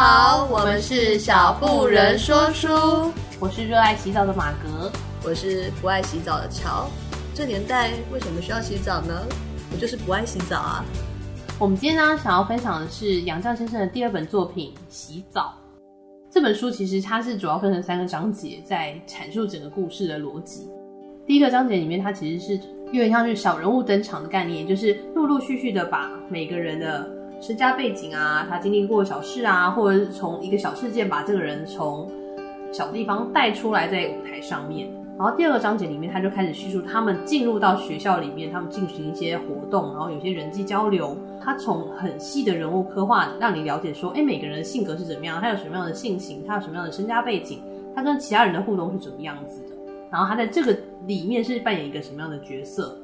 好，我们是小妇人说书，我是热爱洗澡的马格，我是不爱洗澡的乔。这年代为什么需要洗澡呢？我就是不爱洗澡啊。我们今天呢，想要分享的是杨绛先生的第二本作品《洗澡》。这本书其实它是主要分成三个章节，在阐述整个故事的逻辑。第一个章节里面，它其实是有点像是小人物登场的概念，就是陆陆续续的把每个人的身家背景啊，他经历过小事啊，或者是从一个小事件把这个人从小地方带出来在舞台上面。然后第二个章节里面，他就开始叙述他们进入到学校里面，他们进行一些活动，然后有些人际交流。他从很细的人物刻画，让你了解说，哎，每个人的性格是怎么样，他有什么样的性情，他有什么样的身家背景，他跟其他人的互动是怎么样子的。然后他在这个里面是扮演一个什么样的角色。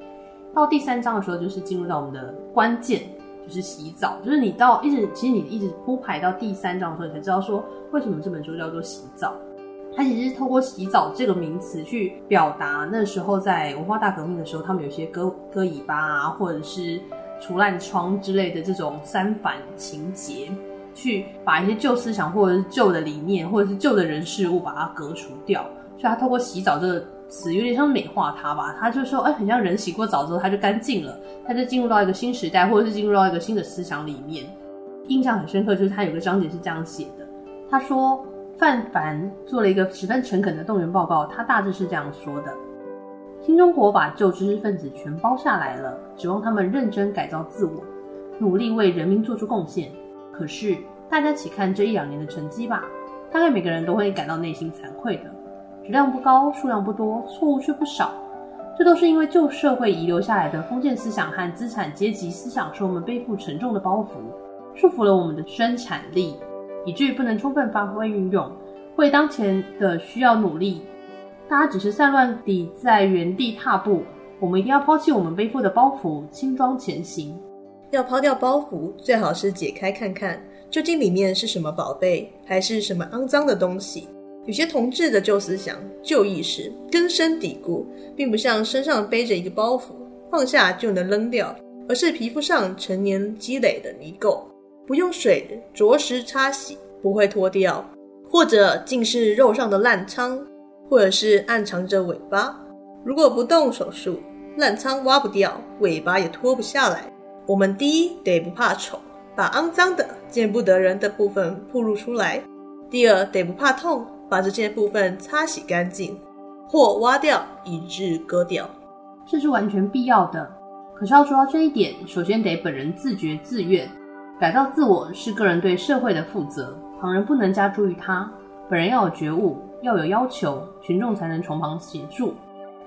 到第三章的时候，就是进入到我们的关键，就是洗澡。就是你到一直，其实你一直铺排到第三章的时候，你才知道说，为什么这本书叫做洗澡。他其实是透过洗澡这个名词去表达那时候在文化大革命的时候，他们有些割割尾巴啊，或者是除烂疮之类的这种三反情节，去把一些旧思想或者是旧的理念或者是旧的人事物把它革除掉。所以他透过洗澡这个词，有点像美化它吧。他就说，哎，很像人洗过澡之后他就干净了，他就进入到一个新时代，或者是进入到一个新的思想里面。印象很深刻，就是他有个章节是这样写的，他说。范凡做了一个十分诚恳的动员报告，他大致是这样说的：新中国把旧知识分子全包下来了，指望他们认真改造自我，努力为人民做出贡献。可是大家起看这一两年的成绩吧，大概每个人都会感到内心惭愧的。质量不高，数量不多，错误却不少。这都是因为旧社会遗留下来的封建思想和资产阶级思想，使我们背负沉重的包袱，束缚了我们的生产力。以至于不能充分发挥运用，为当前的需要努力。大家只是散乱地在原地踏步。我们一定要抛弃我们背负的包袱，轻装前行。要抛掉包袱，最好是解开看看，究竟里面是什么宝贝，还是什么肮脏的东西？有些同志的旧思想、旧意识根深蒂固，并不像身上背着一个包袱，放下就能扔掉，而是皮肤上成年积累的泥垢。不用水着实擦洗不会脱掉，或者竟是肉上的烂疮，或者是暗藏着尾巴。如果不动手术，烂疮挖不掉，尾巴也脱不下来。我们第一得不怕丑，把肮脏的、见不得人的部分暴露出来；第二得不怕痛，把这些部分擦洗干净，或挖掉，以致割掉。这是完全必要的。可是要做到这一点，首先得本人自觉自愿。改造自我是个人对社会的负责，旁人不能加诸于他。本人要有觉悟，要有要求，群众才能从旁协助。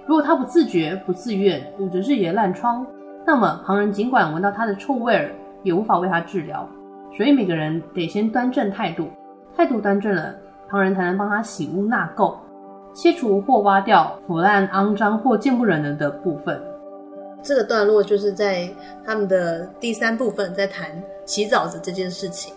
如果他不自觉、不自愿，捂着自己的烂疮，那么旁人尽管闻到他的臭味儿，也无法为他治疗。所以每个人得先端正态度，态度端正了，旁人才能帮他洗污纳垢，切除或挖掉腐烂、肮脏或见不忍人的部分。这个段落就是在他们的第三部分，在谈洗澡的这件事情。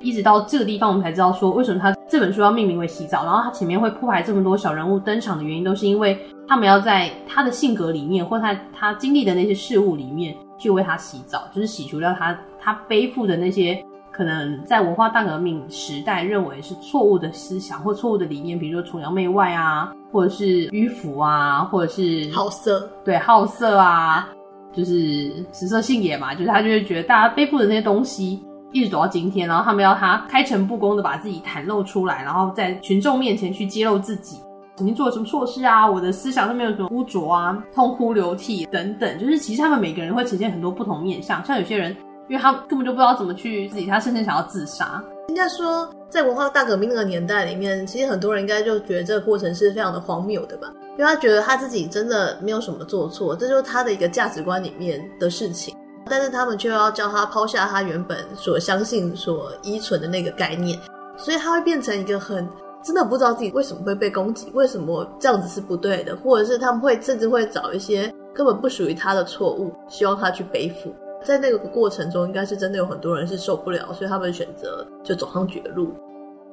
一直到这个地方，我们才知道说，为什么他这本书要命名为洗澡。然后他前面会铺排这么多小人物登场的原因，都是因为他们要在他的性格里面，或他他经历的那些事物里面，去为他洗澡，就是洗除掉他他背负的那些。可能在文化大革命时代认为是错误的思想或错误的理念，比如说崇洋媚外啊，或者是迂腐啊，或者是好色，对，好色啊，就是食色性也嘛，就是他就会觉得大家背负的那些东西一直走到今天，然后他们要他开诚布公的把自己袒露出来，然后在群众面前去揭露自己曾经做了什么错事啊，我的思想上面有什么污浊啊，痛哭流涕等等，就是其实他们每个人会呈现很多不同面相，像有些人。因为他根本就不知道怎么去自己，他甚至想要自杀。应该说，在文化大革命那个年代里面，其实很多人应该就觉得这个过程是非常的荒谬的吧？因为他觉得他自己真的没有什么做错，这就是他的一个价值观里面的事情。但是他们却要叫他抛下他原本所相信、所依存的那个概念，所以他会变成一个很真的不知道自己为什么会被攻击，为什么这样子是不对的，或者是他们会甚至会找一些根本不属于他的错误，希望他去背负。在那个过程中，应该是真的有很多人是受不了，所以他们选择就走上绝路。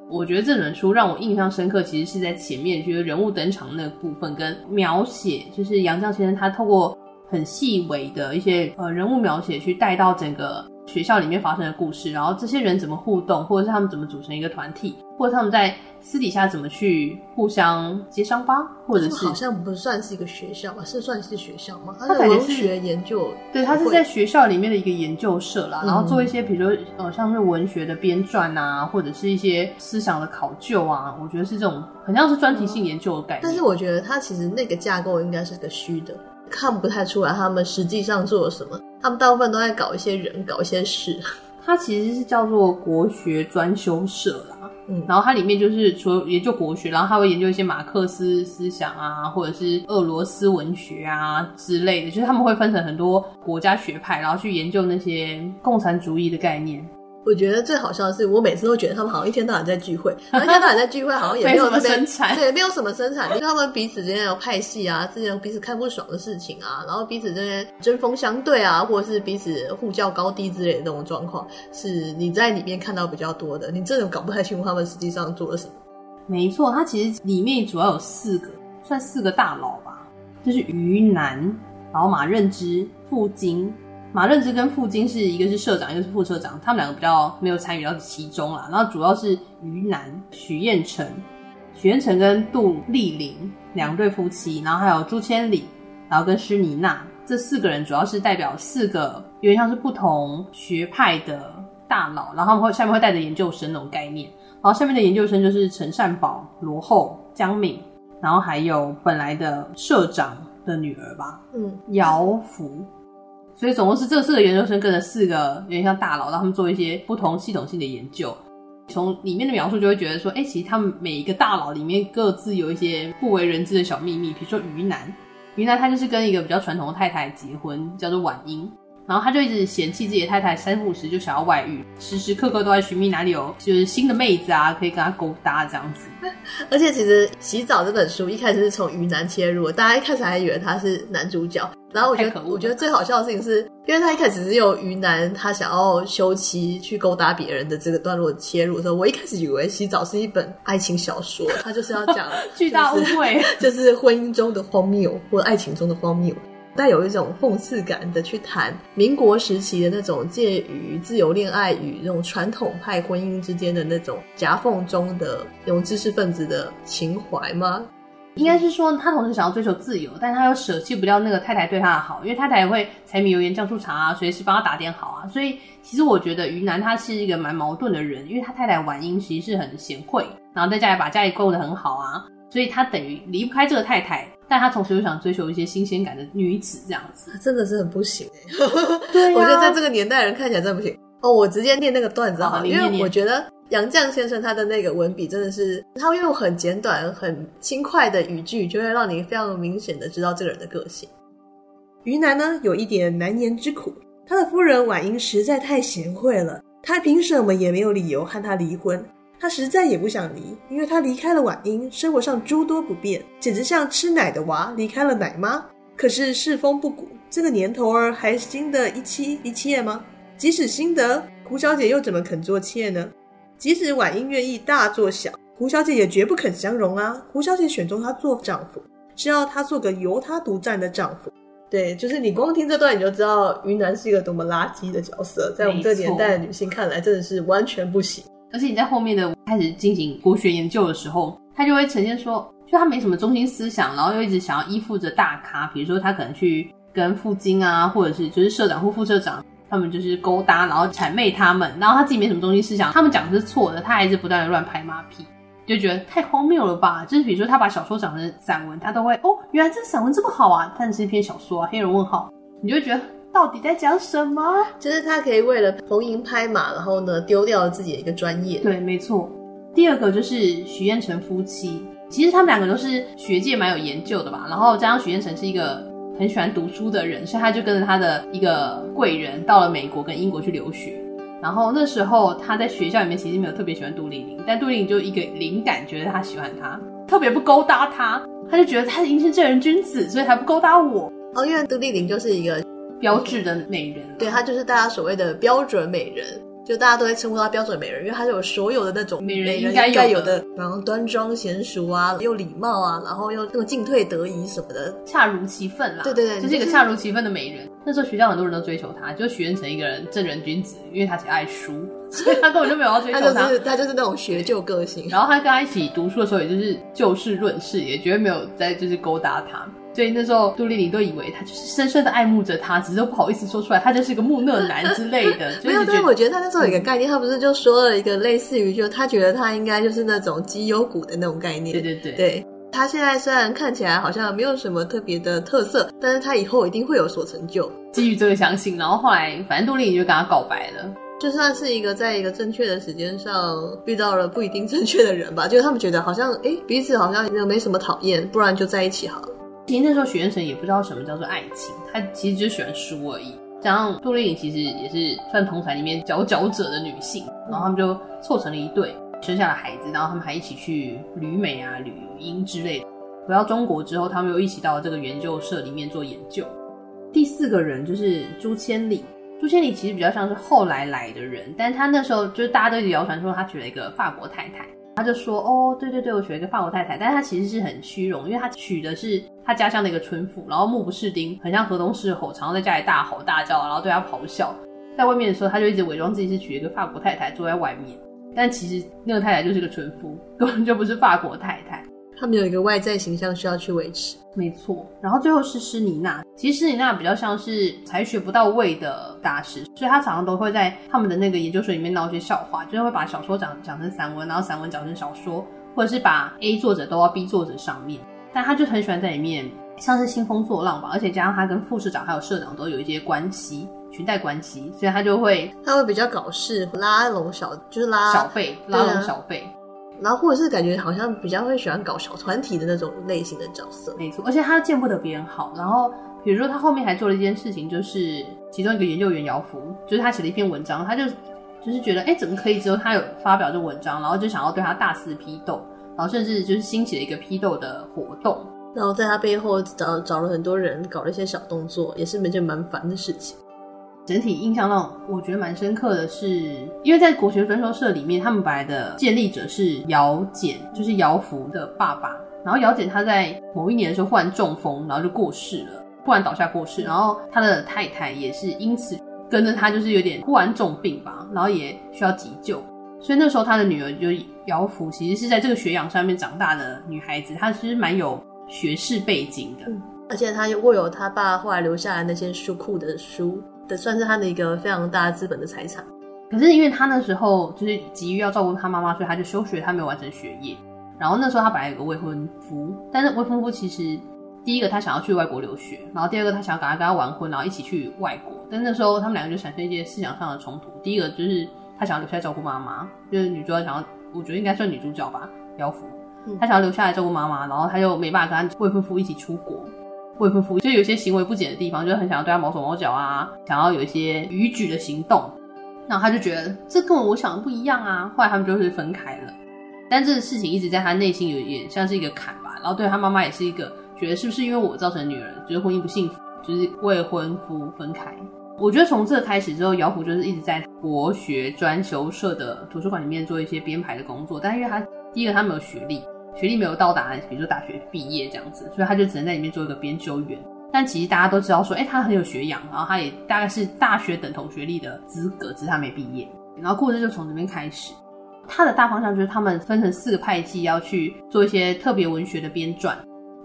我觉得这本书让我印象深刻，其实是在前面，觉得人物登场那个部分跟描写，就是杨绛先生他透过很细微的一些呃人物描写，去带到整个学校里面发生的故事，然后这些人怎么互动，或者是他们怎么组成一个团体，或者他们在私底下怎么去互相接伤疤，或者是好像不算是一个学校吧？是算是学校吗？他在文学研究，对，他是在学校里面的一个研究社啦，然后做一些比如说呃像是文学的编撰啊，或者是一些思想的考究啊，我觉得是这种很像是专题性研究的概念。但是我觉得他其实那个架构应该是个虚的。看不太出来他们实际上做了什么，他们大部分都在搞一些人，搞一些事。它其实是叫做国学专修社啦，嗯，然后它里面就是除了研究国学，然后它会研究一些马克思思想啊，或者是俄罗斯文学啊之类的，就是他们会分成很多国家学派，然后去研究那些共产主义的概念。我觉得最好笑的是，我每次都觉得他们好像一天到晚在聚会，然后一天到晚在聚会，好像也没有 什么生产，对，没有什么生产，就是他们彼此之间有派系啊，之间有彼此看不爽的事情啊，然后彼此之间针锋相对啊，或者是彼此互较高低之类的那种状况，是你在里面看到比较多的。你真的搞不太清楚他们实际上做了什么。没错，它其实里面主要有四个，算四个大佬吧，就是于南，然后马任之、傅京。马任之跟傅金是一个是社长，一个是副社长，他们两个比较没有参与到其中啦。然后主要是于南、许彦成、许彦成跟杜丽玲两对夫妻，然后还有朱千里，然后跟施妮娜这四个人，主要是代表四个有点像是不同学派的大佬，然后他们会下面会带着研究生那种概念。然后下面的研究生就是陈善宝、罗厚、江敏，然后还有本来的社长的女儿吧，嗯，姚福。所以总共是这四个研究生跟着四个有点像大佬，让他们做一些不同系统性的研究。从里面的描述就会觉得说，哎、其实他们每一个大佬里面各自有一些不为人知的小秘密。比如说于南，于南他就是跟一个比较传统的太太结婚，叫做婉英。然后他就一直嫌弃自己的太太三五时就想要外遇，时时刻刻都在寻觅哪里有就是新的妹子啊，可以跟他勾搭这样子。而且其实《洗澡》这本书一开始是从于南切入，大家一开始还以为他是男主角。然后我觉得，我觉得最好笑的事情是，因为他一开始只有于南他想要休妻去勾搭别人的这个段落切入的时候，我一开始以为《洗澡》是一本爱情小说，他就是要讲 巨大误会，就是婚姻中的荒谬或爱情中的荒谬。带有一种讽刺感的去谈民国时期的那种介于自由恋爱与那种传统派婚姻之间的那种夹缝中的那种知识分子的情怀吗？应该是说他同时想要追求自由，但他又舍弃不掉那个太太对他的好，因为太太也会柴米油盐酱醋茶啊，随时帮他打点好啊。所以其实我觉得于南他是一个蛮矛盾的人，因为他太太婉英其实是很贤惠，然后在家里把家里顾得很好啊，所以他等于离不开这个太太。但他同时又想追求一些新鲜感的女子，这样子 真的是很不行哎。对、啊，我觉得在这个年代人看起来真的不行哦。我直接念那个段子好，因为我觉得杨绛先生他的那个文笔真的是，他会用很简短、很轻快的语句，就会让你非常明显的知道这个人的个性。于南呢，有一点难言之苦，他的夫人婉英实在太贤惠了，他凭什么也没有理由和他离婚。他实在也不想离，因为他离开了婉英，生活上诸多不便，简直像吃奶的娃离开了奶妈。可是世风不古，这个年头儿还兴得一妻一妾吗？即使心得，胡小姐又怎么肯做妾呢？即使婉英愿意大做小，胡小姐也绝不肯相容啊！胡小姐选中她做丈夫，是要她做个由她独占的丈夫。对，就是你光听这段你就知道于南是一个多么垃圾的角色，在我们这个年代的女性看来，真的是完全不行。而且你在后面的开始进行国学研究的时候，他就会呈现说，就他没什么中心思想，然后又一直想要依附着大咖，比如说他可能去跟副经啊，或者是就是社长或副社长，他们就是勾搭，然后谄媚他们，然后他自己没什么中心思想，他们讲的是错的，他还是不断的乱拍马屁，就觉得太荒谬了吧？就是比如说他把小说讲成散文，他都会哦，原来这散文这么好啊，但是一篇小说啊，黑人问号，你就会觉得。到底在讲什么？就是他可以为了逢迎拍马，然后呢丢掉了自己的一个专业。对，没错。第二个就是许燕成夫妻，其实他们两个都是学界蛮有研究的吧。然后加上许燕成是一个很喜欢读书的人，所以他就跟着他的一个贵人到了美国跟英国去留学。然后那时候他在学校里面其实没有特别喜欢杜丽玲，但杜丽玲就一个灵感觉得他喜欢他，特别不勾搭他，他就觉得他已经是正人君子，所以才不勾搭我。哦，因为杜丽玲就是一个。标志的美人，对，她就是大家所谓的标准美人，就大家都在称呼她标准美人，因为她有所有的那种美人应该有的，然后端庄娴熟啊，又礼貌啊，然后又那种进退得宜什么的，恰如其分啦。对对对，就是一个恰如其分的美人。那时候学校很多人都追求她，就许愿成一个人正人君子，因为她只爱书，所以她根本就没有要追求他。他就是他就是那种学究个性。然后她跟他一起读书的时候，也就是就事论事，也绝对没有在就是勾搭他。所以那时候杜丽玲都以为他就是深深的爱慕着他，只是都不好意思说出来，他就是个木讷男之类的。没有，但是我觉得他那时候有一个概念，他不是就说了一个类似于就他觉得他应该就是那种绩优股的那种概念。对对对对。他现在虽然看起来好像没有什么特别的特色，但是他以后一定会有所成就。基于这个相信，然后后来反正杜丽玲就跟他告白了，就算是一个在一个正确的时间上遇到了不一定正确的人吧，就是他们觉得好像哎彼此好像没什么讨厌，不然就在一起好了。其实那时候许愿成也不知道什么叫做爱情，他其实就喜欢书而已。加上杜丽颖其实也是算同侪里面佼佼者的女性，然后他们就凑成了一对。生下了孩子，然后他们还一起去旅美啊、旅英之类的。回到中国之后，他们又一起到这个研究社里面做研究。第四个人就是朱千里，朱千里其实比较像是后来来的人，但他那时候就是大家都一直谣传说他娶了一个法国太太，他就说哦，对对对，我娶了一个法国太太，但是他其实是很虚荣，因为他娶的是他家乡的一个村妇，然后目不识丁，很像河东狮吼，常常在家里大吼大叫，然后对他咆哮，在外面的时候他就一直伪装自己是娶了一个法国太太，坐在外面。但其实那个太太就是个村妇，根本就不是法国太太。他们有一个外在形象需要去维持，没错。然后最后是施妮娜，其实施妮娜比较像是才学不到位的大师，所以她常常都会在他们的那个研究所里面闹一些笑话，就是会把小说讲讲成散文，然后散文讲成小说，或者是把 A 作者都到 B 作者上面。但他就很喜欢在里面像是兴风作浪吧，而且加上他跟副社长还有社长都有一些关系。裙带关系，所以他就会，他会比较搞事，拉拢小，就是拉小辈，拉拢小辈，然后或者是感觉好像比较会喜欢搞小团体的那种类型的角色，没错。而且他见不得别人好，然后比如说他后面还做了一件事情，就是其中一个研究员姚福，就是他写了一篇文章，他就就是觉得，哎，怎么可以？只有他有发表这文章，然后就想要对他大肆批斗，然后甚至就是兴起了一个批斗的活动，然后在他背后找找了很多人，搞了一些小动作，也是一件蛮烦的事情。整体印象让我觉得蛮深刻的是，因为在国学专修社里面，他们本来的建立者是姚简，就是姚福的爸爸。然后姚简他在某一年的时候忽然中风，然后就过世了，忽然倒下过世。然后他的太太也是因此跟着他，就是有点忽然重病吧，然后也需要急救。所以那时候他的女儿就姚福，其实是在这个学养上面长大的女孩子，她其实蛮有学士背景的，而且她又握有他爸后来留下来那些书库的书。的算是他的一个非常大资本的财产，可是因为他那时候就是急于要照顾他妈妈，所以他就休学，他没有完成学业。然后那时候他本来有个未婚夫，但是未婚夫其实第一个他想要去外国留学，然后第二个他想要赶快跟他完婚，然后一起去外国。但那时候他们两个就产生一些思想上的冲突。第一个就是他想要留下来照顾妈妈，就是女主角想要，我觉得应该算女主角吧，姚福，他想要留下来照顾妈妈，然后他就没办法跟他未婚夫一起出国。未婚夫就有些行为不检的地方，就很想要对他毛手毛脚啊，想要有一些逾矩的行动，然后他就觉得这跟我想的不一样啊。后来他们就是分开了，但这个事情一直在他内心有一点像是一个坎吧。然后对他妈妈也是一个觉得是不是因为我造成女儿觉得婚姻不幸福，就是未婚夫分开。我觉得从这开始之后，姚福就是一直在国学专修社的图书馆里面做一些编排的工作，但是因为他第一个他没有学历。学历没有到达，比如说大学毕业这样子，所以他就只能在里面做一个编修员。但其实大家都知道说，哎、他很有学养，然后他也大概是大学等同学历的资格，只是他没毕业。然后故事就从这边开始。他的大方向就是他们分成四个派系，要去做一些特别文学的编撰。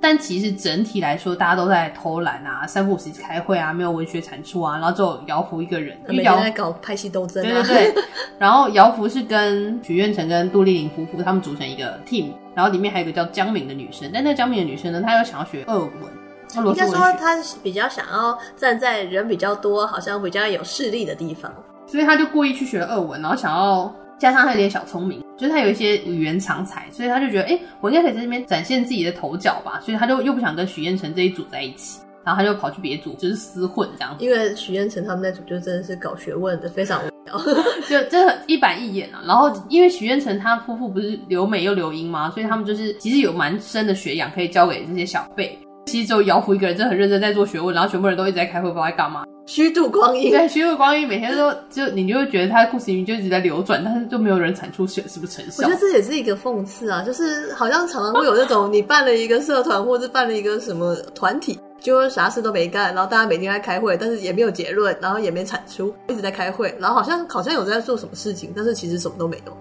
但其实整体来说，大家都在偷懒啊，三不五时开会啊，没有文学产出啊，然后只有姚福一个人，每天在搞派系斗争、啊。对对对。然后姚福是跟许愿成跟杜丽玲夫妇他们组成一个 team，然后里面还有一个叫江敏的女生，但那个江敏的女生呢，她又想要学俄文。应该说她比较想要站在人比较多、好像比较有势力的地方，所以她就故意去学俄文，然后想要。加上他有点小聪明，就是他有一些语言长才，所以他就觉得，哎、欸，我应该可以在这边展现自己的头角吧，所以他就又不想跟许彦成这一组在一起，然后他就跑去别组，就是厮混这样子。因为许愿成他们那组就真的是搞学问的，非常无聊，就真的一板一眼啊。然后因为许愿成他夫妇不是留美又留英吗？所以他们就是其实有蛮深的学养可以教给这些小辈。其实只有姚福一个人真的很认真在做学问，然后全部人都一直在开会，不知道在干嘛。虚度光阴，对，虚度光阴，每天都就你就会觉得他的故事就一直在流转，但是就没有人产出是是不是成效？我觉得这也是一个讽刺啊，就是好像常常会有那种你办了一个社团或者办了一个什么团体，就啥事都没干，然后大家每天在开会，但是也没有结论，然后也没产出，一直在开会，然后好像好像有在做什么事情，但是其实什么都没有。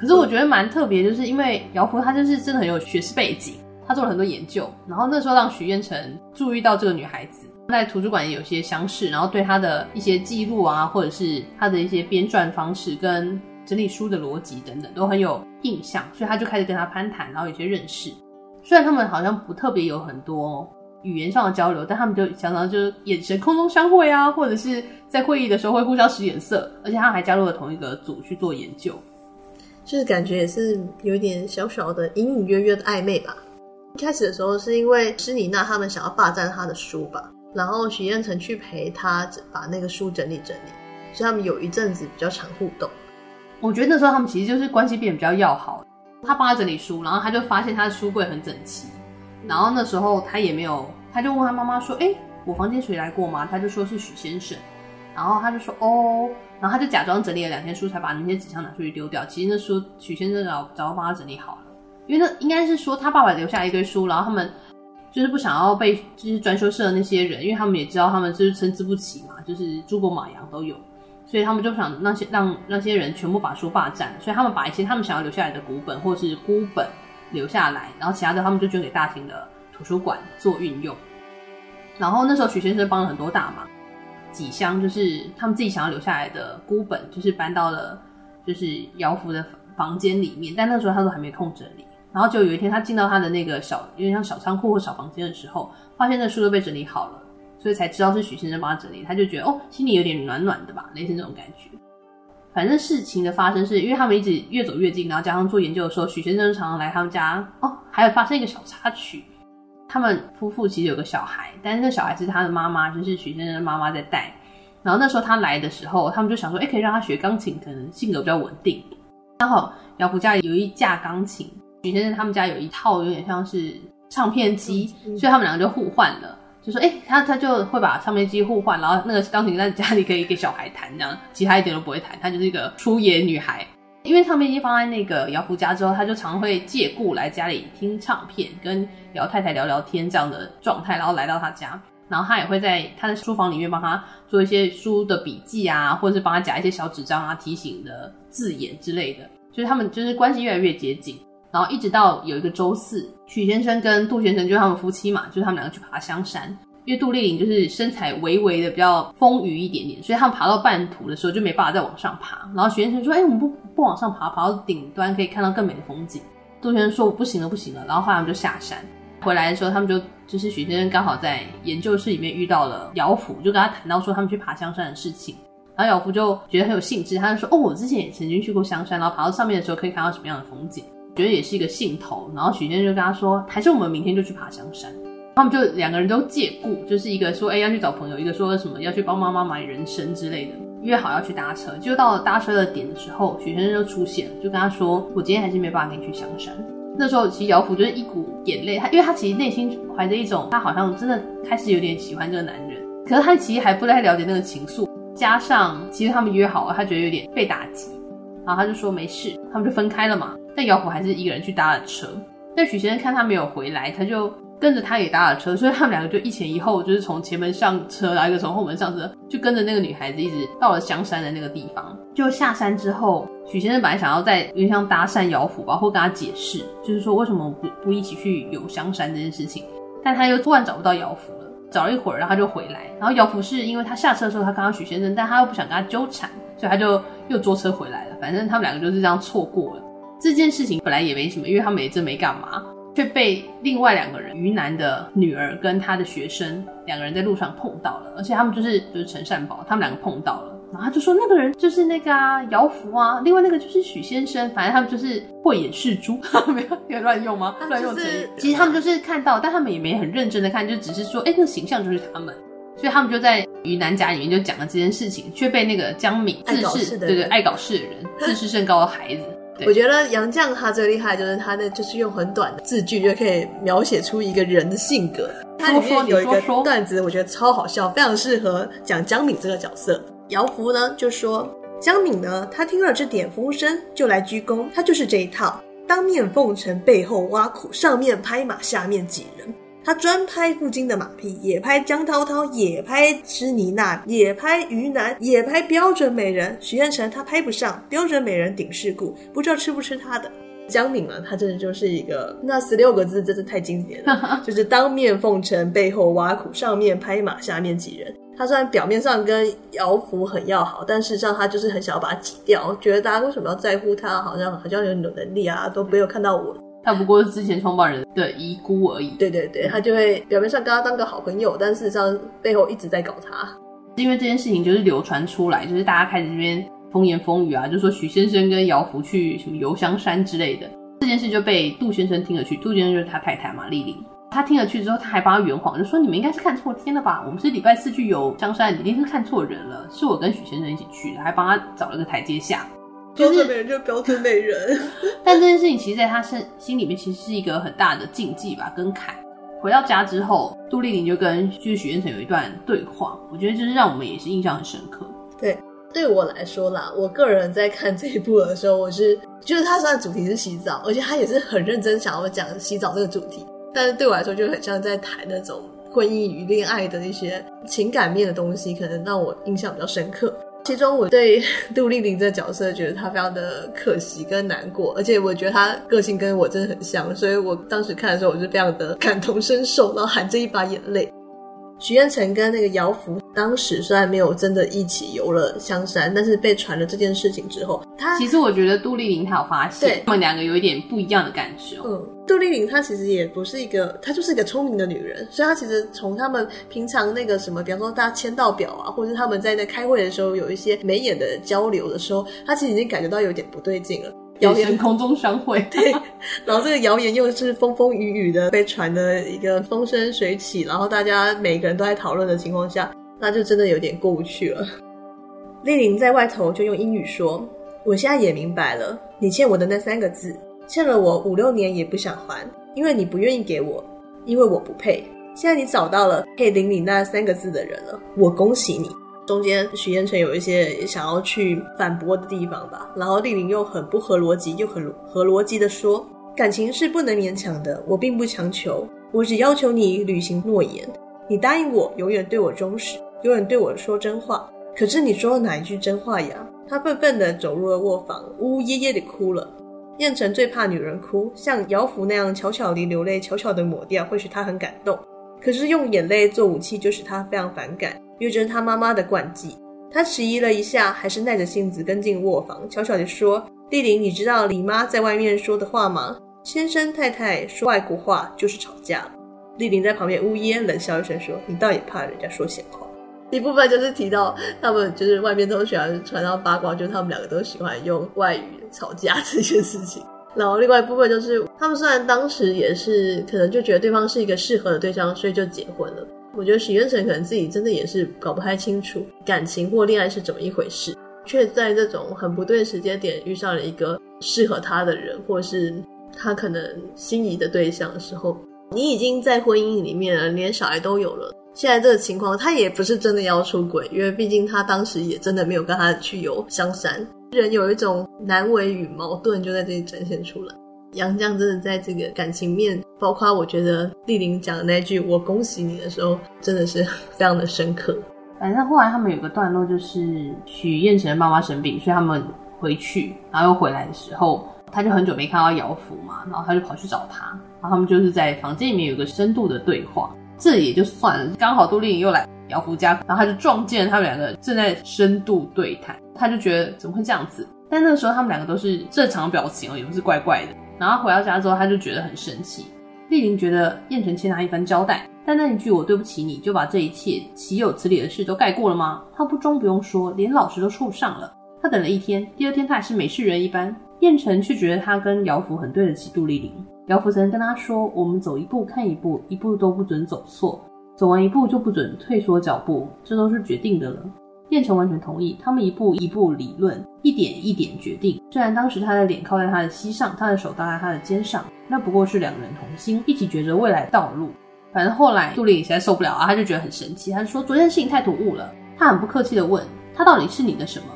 可是我觉得蛮特别，就是因为姚福他就是真的很有学识背景，他做了很多研究，然后那时候让许愿成注意到这个女孩子，在图书馆也有些相识，然后对她的一些记录啊，或者是她的一些编撰方式跟整理书的逻辑等等都很有印象，所以他就开始跟她攀谈，然后有些认识。虽然他们好像不特别有很多语言上的交流，但他们就常常就是眼神空中相会啊，或者是在会议的时候会互相使眼色，而且他还加入了同一个组去做研究。就是感觉也是有一点小小的隐隐约约的暧昧吧。一开始的时候是因为施妮娜他们想要霸占他的书吧，然后许愿成去陪他把那个书整理整理，所以他们有一阵子比较常互动。我觉得那时候他们其实就是关系变得比较要好。他帮他整理书，然后他就发现他的书柜很整齐，然后那时候他也没有，他就问他妈妈说：“哎，我房间谁来过吗？”他就说是许先生，然后他就说：“哦。”然后他就假装整理了两天书，才把那些纸箱拿出去丢掉。其实那书许先生早早就帮他整理好了，因为那应该是说他爸爸留下一堆书，然后他们就是不想要被就是专修社的那些人，因为他们也知道他们就是参差不齐嘛，就是猪狗马羊都有，所以他们就想那些让那些人全部把书霸占，所以他们把一些他们想要留下来的古本或是孤本留下来，然后其他的他们就捐给大型的图书馆做运用。然后那时候许先生帮了很多大忙。几箱就是他们自己想要留下来的孤本，就是搬到了就是姚福的房间里面，但那时候他都还没空整理。然后就有一天他进到他的那个小有点像小仓库或小房间的时候，发现那书都被整理好了，所以才知道是许先生帮他整理。他就觉得哦，心里有点暖暖的吧，类似那种感觉。反正事情的发生是因为他们一直越走越近，然后加上做研究的时候，许先生常常来他们家哦，还有发生一个小插曲。他们夫妇其实有个小孩，但是那小孩是他的妈妈，就是许先生的妈妈在带。然后那时候他来的时候，他们就想说，哎，可以让他学钢琴，可能性格比较稳定。刚好姚福家里有一架钢琴，许先生他们家有一套有点像是唱片机，所以他们两个就互换了。就说，哎，他他就会把唱片机互换，然后那个钢琴在家里可以给小孩弹，这样其他一点都不会弹，她就是一个粗野女孩。因为唱片机放在那个姚福家之后，他就常会借故来家里听唱片，跟姚太太聊聊天这样的状态，然后来到他家，然后他也会在他的书房里面帮他做一些书的笔记啊，或者是帮他夹一些小纸张啊、提醒的字眼之类的，就是他们就是关系越来越接近，然后一直到有一个周四，许先生跟杜先生就是他们夫妻嘛，就是他们两个去爬香山。因为杜丽玲就是身材微微的比较丰腴一点点，所以他们爬到半途的时候就没办法再往上爬。然后许先生说：“哎、我们不不往上爬，爬到顶端可以看到更美的风景。”杜先生说：“我不行了，不行了。”然后后来他们就下山，回来的时候他们就就是许先生刚好在研究室里面遇到了姚福，就跟他谈到说他们去爬香山的事情。然后姚福就觉得很有兴致，他就说：“哦，我之前也曾经去过香山，然后爬到上面的时候可以看到什么样的风景，觉得也是一个兴头。”然后许先生就跟他说：“还是我们明天就去爬香山。”他们就两个人都借故，就是一个说哎、要去找朋友，一个说什么要去帮妈妈买人参之类的，约好要去搭车。就到了搭车的点的时候，许先生就出现了，就跟他说：“我今天还是没办法跟你去香山。”那时候其实姚福就是一股眼泪，他因为他其实内心怀着一种他好像真的开始有点喜欢这个男人，可是他其实还不太了解那个情愫，加上其实他们约好了，他觉得有点被打击，然后他就说没事，他们就分开了嘛。但姚福还是一个人去搭了车。但许先生看他没有回来，他就。跟着他也搭了车，所以他们两个就一前一后，就是从前门上车，然后一个从后门上车，就跟着那个女孩子一直到了香山的那个地方。就下山之后，许先生本来想要在有点像搭讪姚福吧，或跟他解释，就是说为什么不不一起去游香山这件事情，但他又突然找不到姚福了，找了一会儿，然后他就回来。然后姚福是因为他下车的时候他看到许先生，但他又不想跟他纠缠，所以他就又坐车回来了。反正他们两个就是这样错过了这件事情，本来也没什么，因为他们也真没干嘛。却被另外两个人，于南的女儿跟他的学生两个人在路上碰到了，而且他们就是就是陈善宝，他们两个碰到了，然后他就说那个人就是那个啊姚福啊，另外那个就是许先生，反正他们就是慧眼识珠，没有乱用吗？乱用词，其实他们就是看到，但他们也没很认真的看，就只是说，哎，那个形象就是他们，所以他们就在于南甲里面就讲了这件事情，却被那个江敏自视对对爱搞事的人，自视甚高的孩子。我觉得杨绛他最厉害，就是他那就是用很短的字句就可以描写出一个人的性格。他里面有一个段子，我觉得超好笑，非常适合讲江敏这个角色。姚福呢就说，江敏呢，他听了这点风声就来鞠躬，他就是这一套，当面奉承，背后挖苦，上面拍马，下面挤人。他专拍父亲的马屁，也拍江涛涛，也拍施妮娜，也拍于南，也拍标准美人许愿成。他拍不上标准美人顶事故，不知道吃不吃他的。江敏嘛，他真的就是一个那十六个字，真是太经典了，就是当面奉承，背后挖苦，上面拍马，下面挤人。他虽然表面上跟姚福很要好，但事实上他就是很想要把他挤掉，觉得大家为什么要在乎他？好像好像有你的能力啊，都没有看到我。他不过是之前创办人的遗孤而已。对对对，他就会表面上跟他当个好朋友，但事实上背后一直在搞他。因为这件事情就是流传出来，就是大家开始这边风言风语啊，就说许先生跟姚福去什么游香山之类的。这件事就被杜先生听了去，杜先生就是他太太嘛，丽玲。他听了去之后，他还帮他圆谎，就说你们应该是看错天了吧？我们是礼拜四去游香山，一定是看错人了。是我跟许先生一起去的，还帮他找了个台阶下。标准美人就标准美人，但这件事情其实在他身心里面其实是一个很大的禁忌吧，跟坎。回到家之后，杜丽玲就跟就是许愿成有一段对话，我觉得就是让我们也是印象很深刻。对，对我来说啦，我个人在看这一部的时候，我是就是他虽然主题是洗澡，而且他也是很认真想要讲洗澡这个主题，但是对我来说就很像在谈那种婚姻与恋爱的一些情感面的东西，可能让我印象比较深刻。其中，我对杜丽玲这个角色觉得她非常的可惜跟难过，而且我觉得她个性跟我真的很像，所以我当时看的时候，我就非常的感同身受，然后含着一把眼泪。许愿成跟那个姚福当时虽然没有真的一起游了香山，但是被传了这件事情之后，他其实我觉得杜丽玲她有发现，他们两个有一点不一样的感受。嗯，杜丽玲她其实也不是一个，她就是一个聪明的女人，所以她其实从他们平常那个什么，比方说大家签到表啊，或者是他们在那开会的时候有一些眉眼的交流的时候，她其实已经感觉到有点不对劲了。谣言空中相会，对，然后这个谣言又是风风雨雨的被传的一个风生水起，然后大家每个人都在讨论的情况下，那就真的有点过不去了。丽玲在外头就用英语说：“我现在也明白了，你欠我的那三个字，欠了我五六年也不想还，因为你不愿意给我，因为我不配。现在你找到了可以领你那三个字的人了，我恭喜你。”中间许愿成有一些想要去反驳的地方吧，然后丽玲又很不合逻辑，又很合逻辑的说：“感情是不能勉强的，我并不强求，我只要求你履行诺言，你答应我永远对我忠实，永远对我说真话。可是你说了哪一句真话呀？”他愤愤地走入了卧房，呜呜咽咽地哭了。彦成最怕女人哭，像姚福那样悄悄地流泪，悄悄地抹掉，会使他很感动。可是用眼泪做武器，就使他非常反感。又这是他妈妈的惯技，他迟疑了一下，还是耐着性子跟进卧房，悄悄地说：“丽玲，你知道李妈在外面说的话吗？先生太太说外国话就是吵架。”丽玲在旁边呜咽，冷笑一声说：“你倒也怕人家说闲话。”一部分就是提到他们就是外面都喜欢传到八卦，就是他们两个都喜欢用外语吵架这件事情。然后另外一部分就是他们虽然当时也是可能就觉得对方是一个适合的对象，所以就结婚了。我觉得许愿成可能自己真的也是搞不太清楚感情或恋爱是怎么一回事，却在这种很不对的时间点遇上了一个适合他的人，或是他可能心仪的对象的时候，你已经在婚姻里面了，连小孩都有了。现在这个情况，他也不是真的要出轨，因为毕竟他当时也真的没有跟他去游香山，人有一种难为与矛盾就在这里展现出来。杨绛真的在这个感情面，包括我觉得丽玲讲的那句“我恭喜你”的时候，真的是非常的深刻。反正后来他们有个段落，就是许彦辰妈妈生病，所以他们回去，然后又回来的时候，他就很久没看到姚福嘛，然后他就跑去找他，然后他们就是在房间里面有个深度的对话。这也就算了，刚好杜丽颖又来姚福家，然后他就撞见他们两个正在深度对谈，他就觉得怎么会这样子？但那个时候他们两个都是正常表情哦，也不是怪怪的。然后回到家之后，他就觉得很生气。丽玲觉得燕城欠她一番交代，但那一句“我对不起你”就把这一切岂有此理的事都盖过了吗？他不忠不用说，连老实都说不上了。他等了一天，第二天他还是没事人一般。燕城却觉得他跟姚福很对得起杜丽玲。姚福曾跟他说：“我们走一步看一步，一步都不准走错，走完一步就不准退缩脚步，这都是决定的了。”燕城完全同意，他们一步一步理论，一点一点决定。虽然当时他的脸靠在他的膝上，他的手搭在他的肩上，那不过是两人同心，一起抉择未来道路。反正后来杜丽实在受不了啊，他就觉得很神奇，他就说昨天的事情太突兀了。他很不客气地问他到底是你的什么？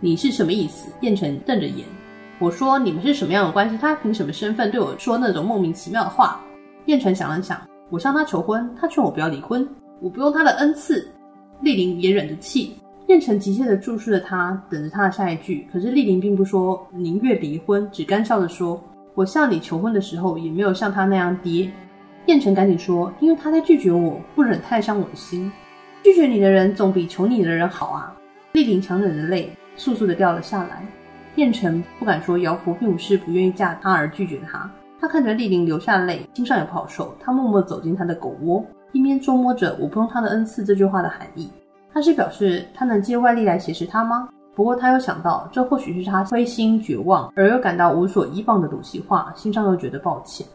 你是什么意思？彦成瞪着眼，我说你们是什么样的关系？他凭什么身份对我说那种莫名其妙的话？彦成想了想，我向他求婚，他劝我不要离婚，我不用他的恩赐。丽玲也忍着气，彦臣急切地注视着他，等着他的下一句。可是丽玲并不说宁愿离婚，只干笑着说：“我向你求婚的时候，也没有像他那样跌。”燕城赶紧说：“因为他在拒绝我，不忍太伤我的心。拒绝你的人总比求你的人好啊。”丽玲强忍着泪，簌簌地掉了下来。燕城不敢说姚福并不是不愿意嫁他而拒绝他。他看着丽玲流下泪，心上也不好受。他默默走进他的狗窝，一边琢磨着“我不用他的恩赐”这句话的含义。他是表示他能借外力来挟持他吗？不过他又想到，这或许是他灰心绝望而又感到无所依傍的赌气话，心上又觉得抱歉。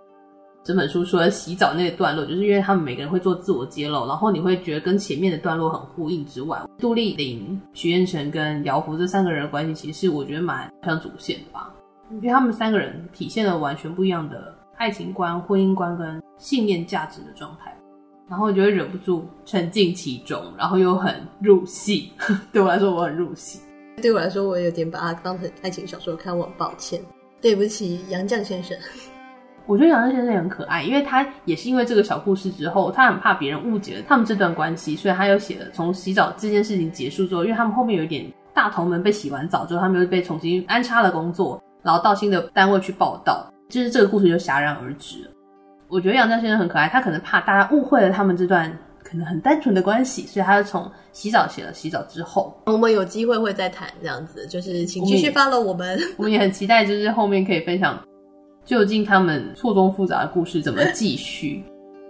整本书除了洗澡那个段落，就是因为他们每个人会做自我揭露，然后你会觉得跟前面的段落很呼应之外，杜丽玲、徐彦臣跟姚福这三个人的关系，其实我觉得蛮像主线的吧。因为他们三个人体现了完全不一样的爱情观、婚姻观跟信念价值的状态，然后就会忍不住沉浸其中，然后又很入戏。对我来说，我很入戏。对我来说，我有点把它当成爱情小说看，我很抱歉，对不起杨绛先生。我觉得杨绛先生也很可爱，因为他也是因为这个小故事之后，他很怕别人误解了他们这段关系，所以他又写了从洗澡这件事情结束之后，因为他们后面有一点大头门被洗完澡之后，他们又被重新安插了工作。然后到新的单位去报到，就是这个故事就戛然而止了。我觉得杨绛先生很可爱，他可能怕大家误会了他们这段可能很单纯的关系，所以他就从洗澡写了洗澡之后。我们有机会会再谈这样子，就是请继续 follow 我们。我们也很期待，就是后面可以分享究竟他们错综复杂的故事怎么继续。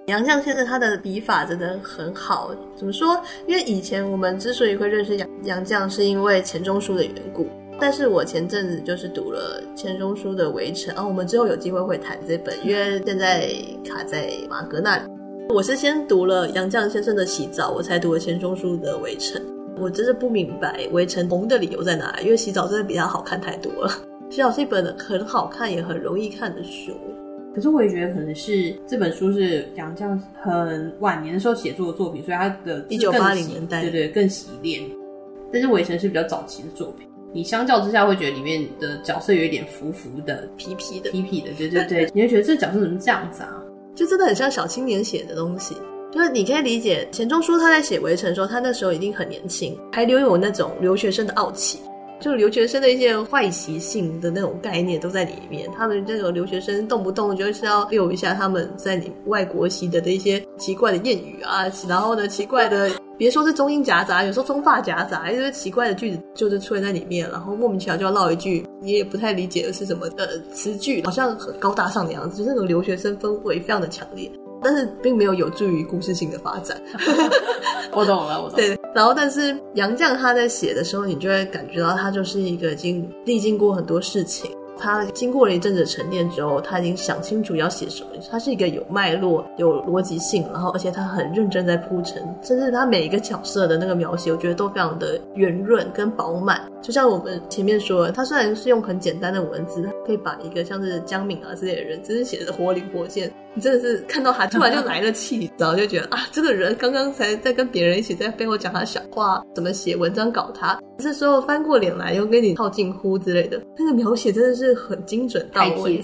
杨绛先生他的笔法真的很好，怎么说？因为以前我们之所以会认识杨杨绛，是因为钱钟书的缘故。但是我前阵子就是读了钱钟书的《围城》，哦，我们之后有机会会谈这本，因为现在卡在马格那里。我是先读了杨绛先生的《洗澡》，我才读了钱钟书的《围城》。我真是不明白《围城》红的理由在哪里，因为《洗澡》真的比它好看太多了。《洗澡》是一本很好看也很容易看的书，可是我也觉得可能是这本书是杨绛很晚年的时候写作的作品，所以他的一九八零年代，对对，更洗练。但是《围城》是比较早期的作品。你相较之下会觉得里面的角色有一点浮浮的、皮皮的、皮皮的，对对对，你会觉得这角色怎么这样子啊？就真的很像小青年写的东西。就是你可以理解钱钟书他在写《围城》的时候，他那时候已经很年轻，还留有那种留学生的傲气，就留学生的一些坏习性的那种概念都在里面。他们这种留学生动不动就是要溜一下他们在你外国习得的一些奇怪的谚语啊，然后呢，奇怪的。别说是中英夹杂，有时候中法夹杂，一些奇怪的句子就是出现在里面，然后莫名其妙就要唠一句你也不太理解的是什么的词句，好像很高大上的样子，就是那种留学生氛围非常的强烈，但是并没有有助于故事性的发展。我懂了，我懂了。对，然后但是杨绛他在写的时候，你就会感觉到他就是一个已经历经过很多事情。他经过了一阵子沉淀之后，他已经想清楚要写什么。他是一个有脉络、有逻辑性，然后而且他很认真在铺陈，甚至他每一个角色的那个描写，我觉得都非常的圆润跟饱满。就像我们前面说的，他虽然是用很简单的文字，他可以把一个像是江敏啊之类的人，真是写的活灵活现。你真的是看到他突然就来了气，然后就觉得啊，这个人刚刚才在跟别人一起在背后讲他小话，怎么写文章搞他，这时候翻过脸来又跟你套近乎之类的，那个描写真的是很精准到位，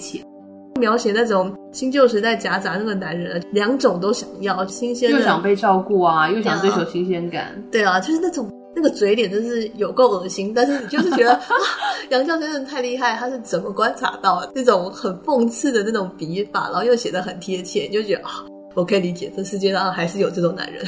描写那种新旧时代夹杂那个男人，两种都想要，新鲜又想被照顾啊，又想追求新鲜感，对啊，就是那种。那个嘴脸真是有够恶心，但是你就是觉得 啊，杨绛先生太厉害，他是怎么观察到的那种很讽刺的那种笔法，然后又写的很贴切，你就觉得啊，我可以理解，这世界上还是有这种男人。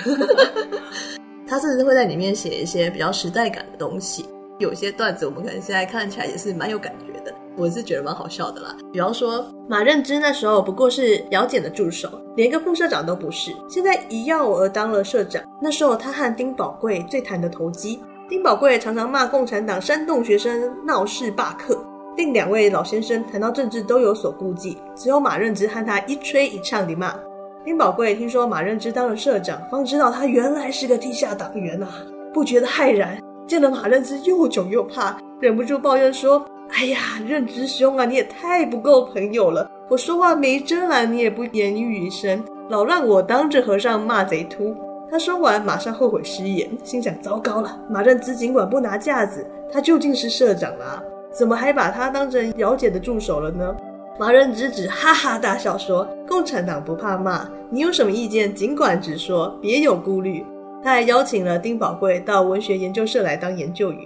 他甚至会在里面写一些比较时代感的东西，有些段子我们可能现在看起来也是蛮有感觉的。我是觉得蛮好笑的啦，比方说马任之那时候不过是姚简的助手，连个副社长都不是，现在一要而当了社长。那时候他和丁宝贵最谈得投机，丁宝贵常常骂共产党煽动学生闹事罢课，另两位老先生谈到政治都有所顾忌，只有马任之和他一吹一唱地骂。丁宝贵听说马任之当了社长，方知道他原来是个地下党员啊，不觉得骇然，见了马任之又窘又怕，忍不住抱怨说。哎呀，认知兄啊，你也太不够朋友了！我说话没真来，你也不言语一声，老让我当着和尚骂贼秃。他说完，马上后悔失言，心想：糟糕了，马任之尽管不拿架子，他究竟是社长啊，怎么还把他当成姚姐的助手了呢？马任之只哈哈大笑说：“共产党不怕骂，你有什么意见尽管直说，别有顾虑。他还邀请了丁宝贵到文学研究社来当研究员，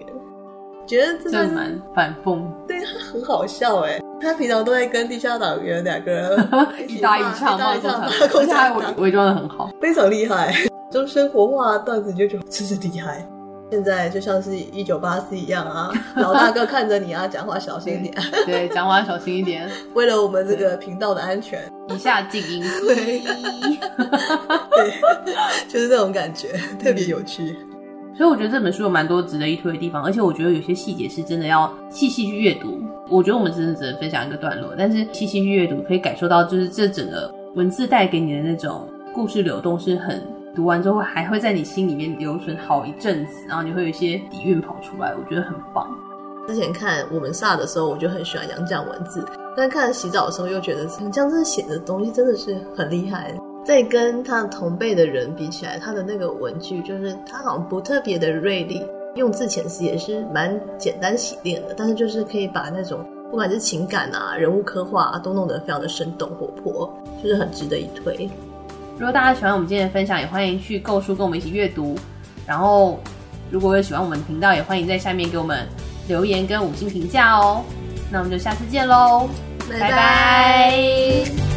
觉得真的蛮反讽。对，他很好笑哎，他平常都在跟地下党员两个 人一搭一唱，一搭一唱，而且还伪装的很好，非常厉害。就生活化段子，你就觉得真是厉害。现在就像是一九八四一样啊，老大哥看着你啊，讲话小心一点。对，讲话小心一点。为了我们这个频道的安全，以下静音。对，对，就是这种感觉，特别有趣。所以我觉得这本书有蛮多值得一推的地方，而且我觉得有些细节是真的要细细去阅读。我觉得我们真的只能分享一个段落，但是细细去阅读可以感受到，就是这整个文字带给你的那种故事流动是很。读完之后还会在你心里面留存好一阵子，然后你会有一些底蕴跑出来，我觉得很棒。之前看我们萨的时候，我就很喜欢杨绛文字，但看洗澡的时候又觉得杨绛这写的东西真的是很厉害。再跟他同辈的人比起来，他的那个文具就是他好像不特别的锐利，用字遣词也是蛮简单洗练的，但是就是可以把那种不管是情感啊、人物刻画啊，都弄得非常的生动活泼，就是很值得一推。如果大家喜欢我们今天的分享，也欢迎去购书跟我们一起阅读。然后，如果有喜欢我们频道，也欢迎在下面给我们留言跟五星评价哦。那我们就下次见喽，拜拜。拜拜。